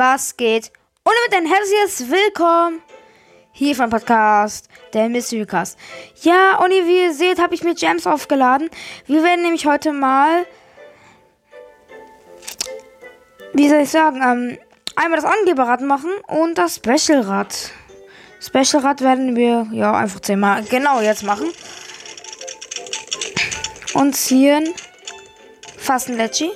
was geht? Und damit ein herzliches Willkommen hier vom Podcast, der Mysterycast. Ja, und wie ihr seht, habe ich mir Gems aufgeladen. Wir werden nämlich heute mal, wie soll ich sagen, ähm, einmal das Angeberrad machen und das Specialrad. Specialrad werden wir, ja, einfach zehnmal genau jetzt machen. Und ziehen fast ein Lecci.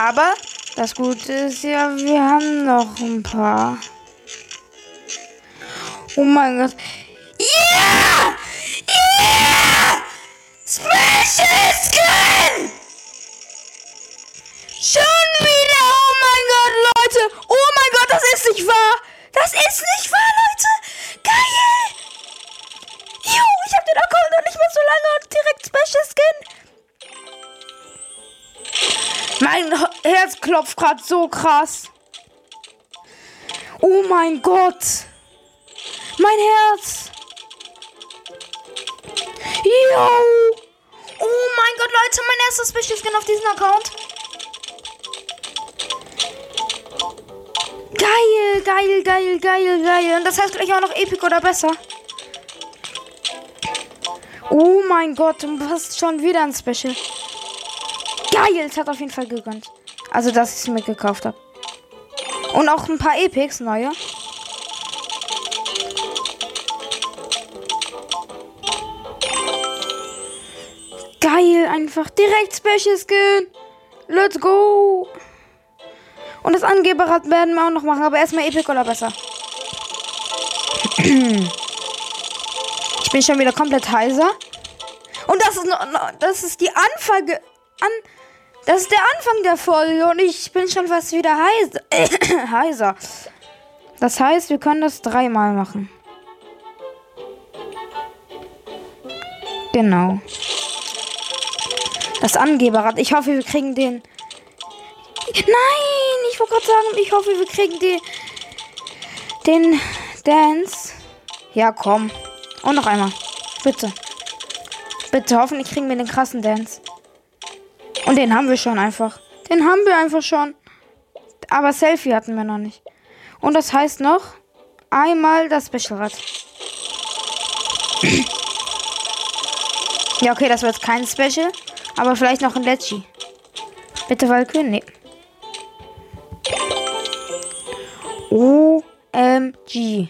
Aber das Gute ist ja, wir haben noch ein paar. Oh mein Gott. Ja! Ja! Special Skin! Schon wieder! Oh mein Gott, Leute! Oh mein Gott, das ist nicht wahr! Das ist nicht wahr, Leute! Geil! Jo, ich hab den Account noch nicht mal so lange und direkt Special Skin. Mein Herz klopft gerade so krass. Oh mein Gott. Mein Herz. Yo. Oh mein Gott, Leute, mein erstes Special Skin auf diesem Account. Geil, geil, geil, geil, geil. Und das heißt gleich auch noch Epic oder besser. Oh mein Gott, du hast schon wieder ein Special. Geil, es hat auf jeden Fall gegönnt. Also, dass ich es mir gekauft habe. Und auch ein paar Epics, neue. Geil, einfach direkt Special Skin. Let's go. Und das Angeberrad werden wir auch noch machen, aber erstmal Epic oder besser. Ich bin schon wieder komplett heiser. Und das ist noch, das ist die Anfang an das ist der Anfang der Folge und ich bin schon fast wieder heiser. heiser. Das heißt, wir können das dreimal machen. Genau. Das Angeberrad. Ich hoffe, wir kriegen den. Nein, ich wollte gerade sagen, ich hoffe, wir kriegen den. Den Dance. Ja, komm. Und noch einmal. Bitte. Bitte, hoffentlich kriegen wir den krassen Dance. Und den haben wir schon einfach. Den haben wir einfach schon. Aber Selfie hatten wir noch nicht. Und das heißt noch einmal das Specialrad. ja, okay, das wird kein Special. Aber vielleicht noch ein Lecci. Bitte Valkyrie? Nee. OMG.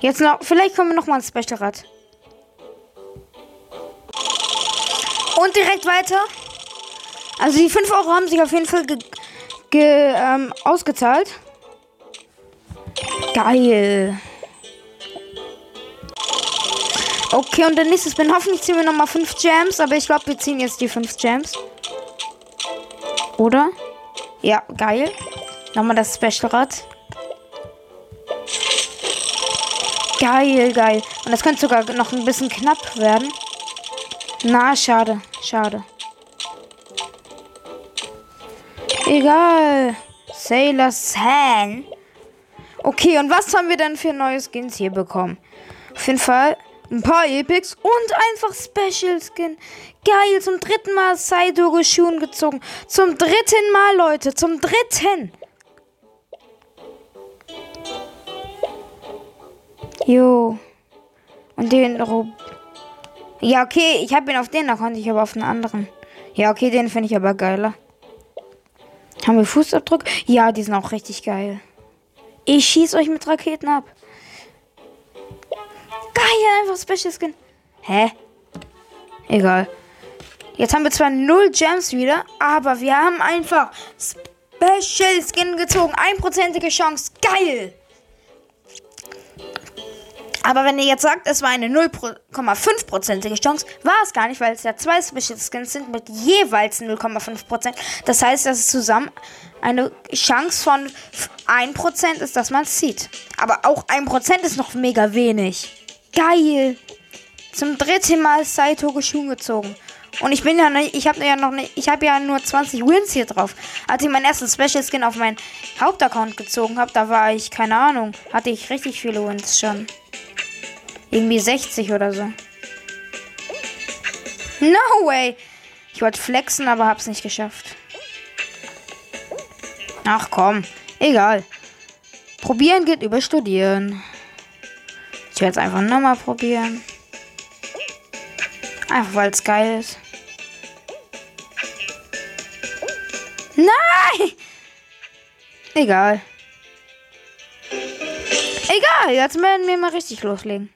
Jetzt noch, vielleicht kommen wir noch mal ein Specialrad. Und direkt weiter. Also die 5 Euro haben sich auf jeden Fall ge, ge ähm, ausgezahlt. Geil. Okay, und der nächste Spin. Hoffentlich ziehen wir nochmal 5 Gems, aber ich glaube, wir ziehen jetzt die 5 Gems. Oder? Ja, geil. Nochmal das Specialrad. Geil, geil. Und das könnte sogar noch ein bisschen knapp werden. Na, schade, schade. Egal. Sailor San. Okay, und was haben wir denn für neue Skins hier bekommen? Auf jeden Fall ein paar Epics und einfach Special Skin. Geil, zum dritten Mal Saito Schuhen gezogen. Zum dritten Mal, Leute, zum dritten. Jo. Und den Rob. Ja, okay, ich habe ihn auf den, da konnte ich aber auf einen anderen. Ja, okay, den finde ich aber geiler. Haben wir Fußabdruck? Ja, die sind auch richtig geil. Ich schieß euch mit Raketen ab. Geil, einfach Special Skin. Hä? Egal. Jetzt haben wir zwar null Gems wieder, aber wir haben einfach Special Skin gezogen. Einprozentige Chance. Geil. Aber wenn ihr jetzt sagt, es war eine 0,5%ige Chance, war es gar nicht, weil es ja zwei Special Skins sind mit jeweils 0,5%. Das heißt, dass es zusammen eine Chance von 1% ist, dass man es sieht. Aber auch 1% ist noch mega wenig. Geil. Zum dritten Mal Saito Geschuhen gezogen. Und ich bin ja nicht, ich habe ja noch nicht, ich habe ja nur 20 Wins hier drauf. Als ich meinen ersten Special Skin auf meinen Hauptaccount gezogen habe, da war ich, keine Ahnung, hatte ich richtig viele Wins schon. Irgendwie 60 oder so. No way! Ich wollte flexen, aber hab's nicht geschafft. Ach komm, egal. Probieren geht über Studieren. Ich werde es einfach nochmal probieren. Einfach weil es geil ist. Nein! Egal. Egal, jetzt werden wir mal richtig loslegen.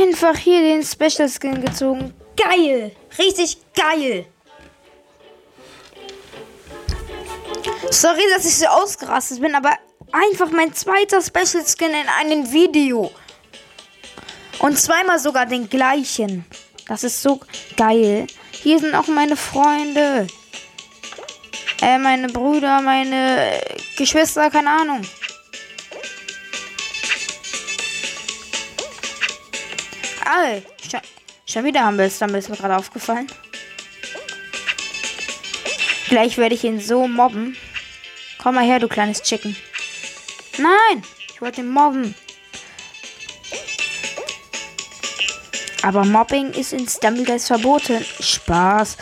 Einfach hier den Special Skin gezogen. Geil! Richtig geil! Sorry, dass ich so ausgerastet bin, aber einfach mein zweiter Special Skin in einem Video. Und zweimal sogar den gleichen. Das ist so geil. Hier sind auch meine Freunde. Äh, meine Brüder, meine Geschwister, keine Ahnung. All, schon, schon wieder haben wir es, dann ist mir gerade aufgefallen. Gleich werde ich ihn so mobben. Komm mal her, du kleines Chicken. Nein, ich wollte ihn mobben. Aber Mobbing ist in Stumbleguys verboten. Spaß.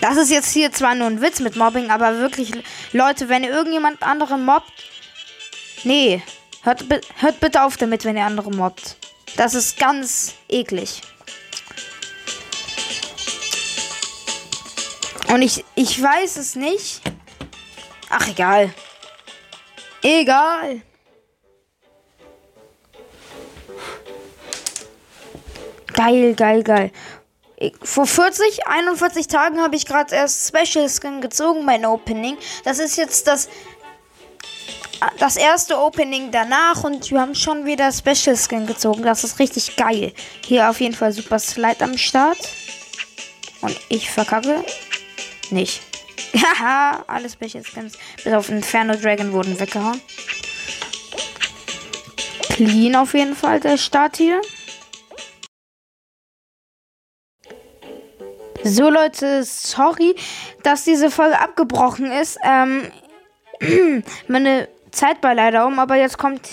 Das ist jetzt hier zwar nur ein Witz mit Mobbing, aber wirklich, Leute, wenn ihr irgendjemand anderen mobbt, nee, hört, hört bitte auf damit, wenn ihr andere mobbt. Das ist ganz eklig. Und ich, ich weiß es nicht. Ach, egal. Egal. Geil, geil, geil. Vor 40, 41 Tagen habe ich gerade erst Special Skin gezogen, mein Opening. Das ist jetzt das, das erste Opening danach und wir haben schon wieder Special Skin gezogen. Das ist richtig geil. Hier auf jeden Fall Super Slide am Start. Und ich verkacke nicht. Haha, alle Special Skins bis auf Inferno Dragon wurden weggehauen. Clean auf jeden Fall der Start hier. So Leute, sorry, dass diese Folge abgebrochen ist. Ähm, meine Zeit war leider um, aber jetzt kommt.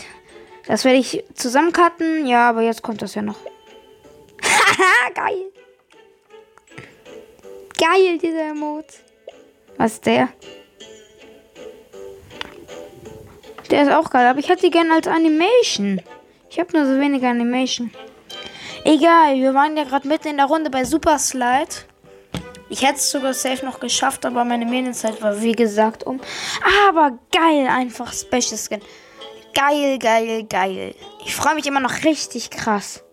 Das werde ich zusammencutten. Ja, aber jetzt kommt das ja noch. Haha, geil. Geil, dieser Emote. Was ist der? Der ist auch geil, aber ich hätte die gerne als Animation. Ich habe nur so wenig Animation. Egal, wir waren ja gerade mitten in der Runde bei Super Slide. Ich hätte es sogar safe noch geschafft, aber meine Medienzeit war wie gesagt um. Aber geil, einfach Special Skin. Geil, geil, geil. Ich freue mich immer noch richtig krass.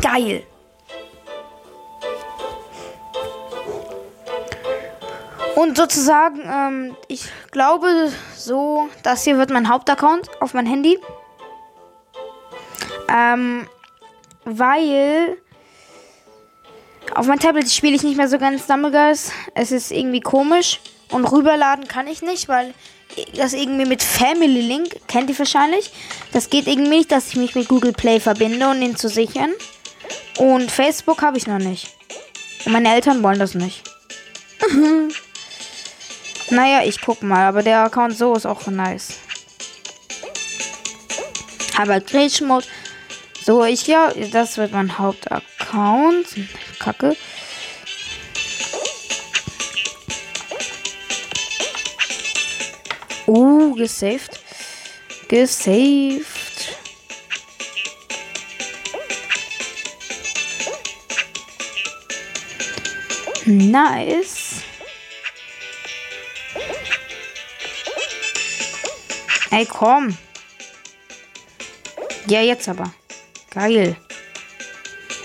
Geil. Und sozusagen, ähm, ich glaube so, das hier wird mein Hauptaccount auf mein Handy. Ähm, weil auf mein Tablet spiele ich nicht mehr so ganz Dumbleguys. Es ist irgendwie komisch und rüberladen kann ich nicht, weil das irgendwie mit Family Link, kennt ihr wahrscheinlich, das geht irgendwie nicht, dass ich mich mit Google Play verbinde, um ihn zu sichern. Und Facebook habe ich noch nicht. Und meine Eltern wollen das nicht. naja, ich guck mal, aber der Account so ist auch nice. Aber Creation Mode so, ich ja, das wird mein Hauptaccount. Kacke. Uh, gesaved. Gesaved. Nice. Ey, komm. Ja, jetzt aber. Geil.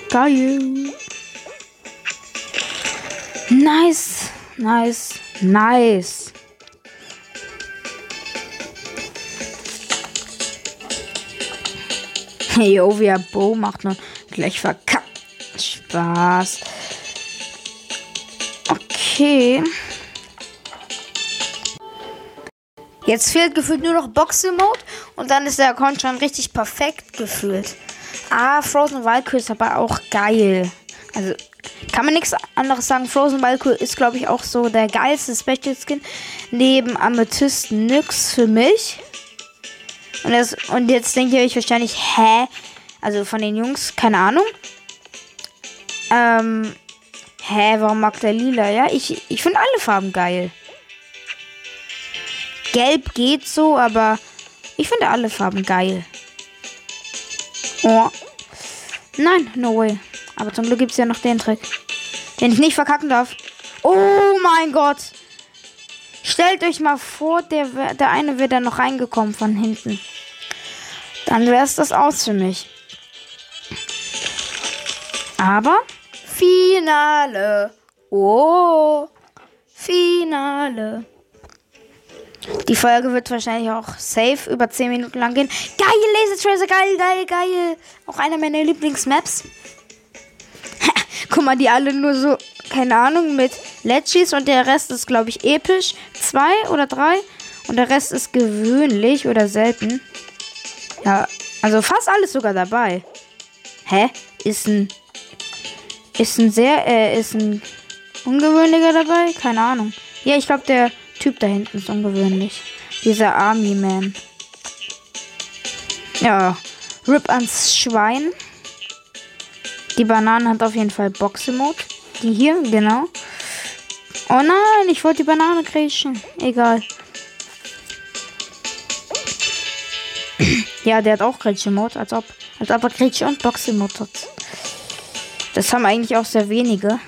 Geil. Nice. Nice. Nice. Jo, wie er Bo macht und gleich verkackt. Spaß. Okay. Jetzt fehlt gefühlt nur noch Box-Mode und dann ist der Account schon richtig perfekt gefühlt. Ah, Frozen Valkyrie ist aber auch geil. Also kann man nichts anderes sagen. Frozen Valkyrie ist, glaube ich, auch so der geilste Special Skin. Neben Amethyst nix für mich. Und, das, und jetzt denkt ihr euch wahrscheinlich, hä? Also von den Jungs, keine Ahnung. Ähm, hä, warum mag der lila? Ja, ich, ich finde alle Farben geil. Gelb geht so, aber ich finde alle Farben geil. Oh. Nein, no way. Aber zum Glück gibt es ja noch den Trick. Den ich nicht verkacken darf. Oh mein Gott. Stellt euch mal vor, der, der eine wäre da noch reingekommen von hinten. Dann wäre es das aus für mich. Aber Finale. Oh, Finale. Die Folge wird wahrscheinlich auch safe über 10 Minuten lang gehen. Geil, Laser Tracer, geil, geil, geil. Auch einer meiner Lieblingsmaps. Guck mal, die alle nur so, keine Ahnung, mit Letchis und der Rest ist, glaube ich, episch. Zwei oder drei. Und der Rest ist gewöhnlich oder selten. Ja, also fast alles sogar dabei. Hä? Ist ein. Ist ein sehr. Äh, ist ein ungewöhnlicher dabei? Keine Ahnung. Ja, ich glaube, der Typ da hinten ist ungewöhnlich. Dieser Army Man. Ja. Rip ans Schwein. Die Banane hat auf jeden Fall Boxe-Mode. Die hier, genau. Oh nein, ich wollte die Banane kriechen. Egal. ja, der hat auch Gretchen-Mode, als ob. Als ob er Gretchen und Boxing-Mode hat. Das haben eigentlich auch sehr wenige.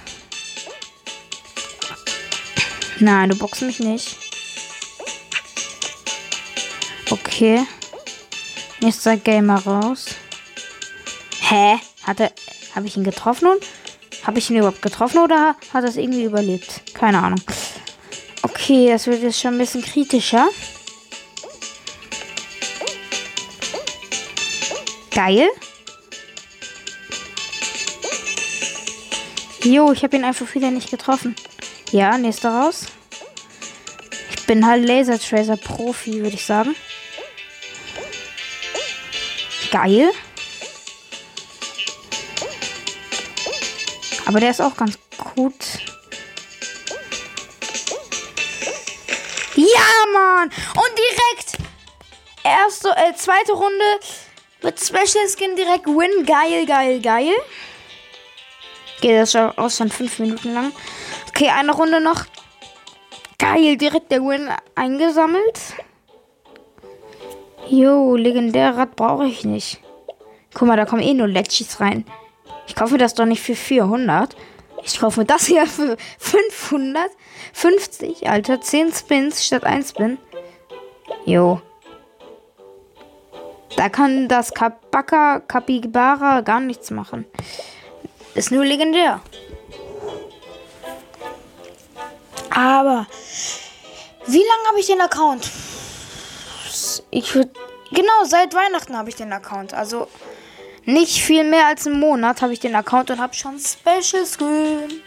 Nein, du boxst mich nicht. Okay. Nächster Gamer raus. Hä? Hat er. Habe ich ihn getroffen? Habe ich ihn überhaupt getroffen oder hat er es irgendwie überlebt? Keine Ahnung. Okay, das wird jetzt schon ein bisschen kritischer. Geil. Jo, ich habe ihn einfach wieder nicht getroffen. Ja, nächster raus. Ich bin halt Laser Tracer Profi, würde ich sagen. Geil. Aber der ist auch ganz gut. Ja, Mann! Und direkt erste, äh, zweite Runde mit Special Skin direkt Win. Geil, geil, geil. Geht das schon aus schon fünf Minuten lang. Okay, eine Runde noch. Geil, direkt der Win eingesammelt. Jo, Rad brauche ich nicht. Guck mal, da kommen eh nur Letchis rein. Ich kaufe das doch nicht für 400. Ich kaufe das hier für 550. Alter, 10 Spins statt 1 Spin. Jo. Da kann das Kabaka Kapibara gar nichts machen. Ist nur legendär. Aber wie lange habe ich den Account? Ich würde genau seit Weihnachten habe ich den Account. Also nicht viel mehr als einen Monat habe ich den Account und habe schon Special Skin.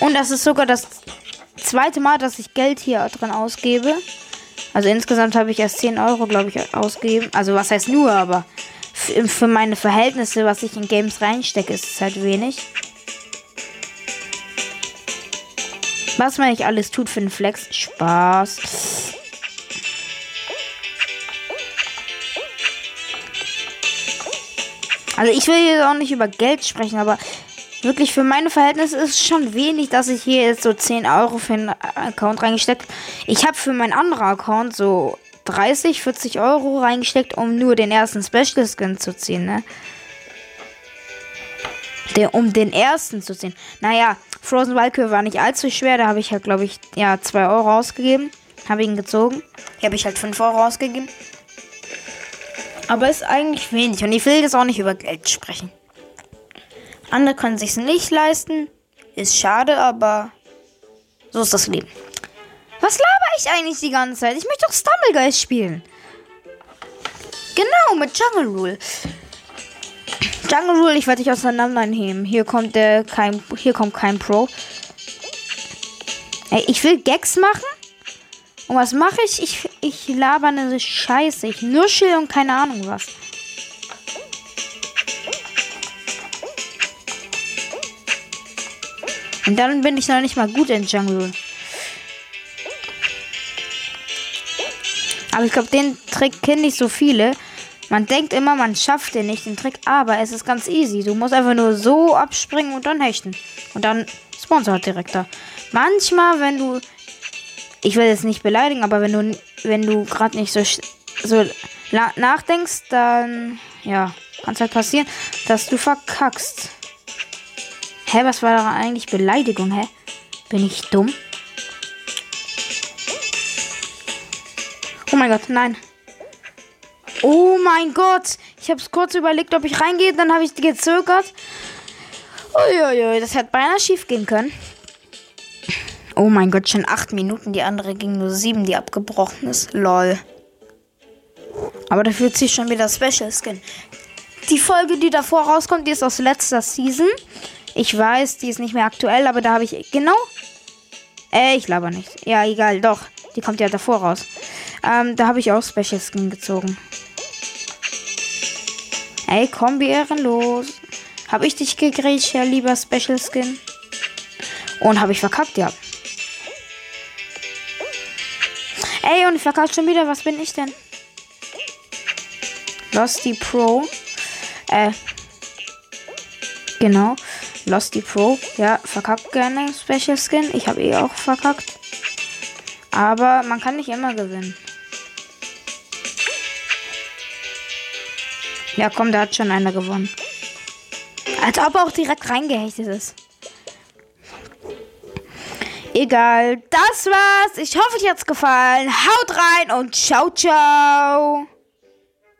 Und das ist sogar das zweite Mal, dass ich Geld hier drin ausgebe. Also insgesamt habe ich erst 10 Euro, glaube ich, ausgegeben. Also was heißt nur, aber für meine Verhältnisse, was ich in Games reinstecke, ist es halt wenig. Was man nicht alles tut für den Flex. Spaß. Also ich will jetzt auch nicht über Geld sprechen, aber wirklich für meine Verhältnisse ist es schon wenig, dass ich hier jetzt so 10 Euro für einen Account reingesteckt. Ich habe für meinen anderen Account so 30, 40 Euro reingesteckt, um nur den ersten Special Skin zu ziehen, ne? Der, um den ersten zu ziehen. Naja, Frozen Valkyrie war nicht allzu schwer. Da habe ich halt, glaube ich, ja, 2 Euro ausgegeben. Habe ihn gezogen. Hier habe ich halt 5 Euro ausgegeben. Aber ist eigentlich wenig. Und ich will jetzt auch nicht über Geld sprechen. Andere können sich nicht leisten. Ist schade, aber so ist das Leben. Was laber ich eigentlich die ganze Zeit? Ich möchte doch Stumblegeist spielen. Genau, mit Jungle Rule. Jungle Rule, ich werde dich auseinandernehmen. Hier kommt der kein hier kommt kein Pro. Ey, ich will Gags machen. Und was mache ich? Ich ich laber eine Scheiße. Ich nuschel und keine Ahnung was. Und dann bin ich noch nicht mal gut in Jungle. Aber ich glaube, den Trick kennen nicht so viele. Man denkt immer, man schafft den nicht, den Trick, aber es ist ganz easy. Du musst einfach nur so abspringen und dann hechten. Und dann Sponsor direkt da. Manchmal, wenn du. Ich will jetzt nicht beleidigen, aber wenn du wenn du gerade nicht so, so nachdenkst, dann ja, kann es halt passieren, dass du verkackst. Hä, was war da eigentlich Beleidigung, hä? Bin ich dumm? Oh mein Gott, nein. Oh mein Gott. Ich habe es kurz überlegt, ob ich reingehe. Dann habe ich gezögert. Uiuiui, das hätte beinahe schief gehen können. Oh mein Gott, schon acht Minuten. Die andere ging nur sieben, die abgebrochen ist. Lol. Aber dafür ziehe ich schon wieder Special Skin. Die Folge, die davor rauskommt, die ist aus letzter Season. Ich weiß, die ist nicht mehr aktuell, aber da habe ich. Genau. Äh, ich laber nicht. Ja, egal, doch. Die kommt ja davor raus. Ähm, da habe ich auch Special Skin gezogen. Ey, komm, wie ehrenlos. Habe ich dich gegrätscht, Herr lieber Special Skin? Und habe ich verkackt, ja. Ey, und ich verkackt schon wieder. Was bin ich denn? Losty Pro. Äh. Genau. Losty Pro. Ja, verkackt gerne Special Skin. Ich habe eh auch verkackt. Aber man kann nicht immer gewinnen. Ja, komm, da hat schon einer gewonnen. Als ob er auch direkt reingehechtet ist. Egal, das war's. Ich hoffe, euch hat's gefallen. Haut rein und ciao, ciao.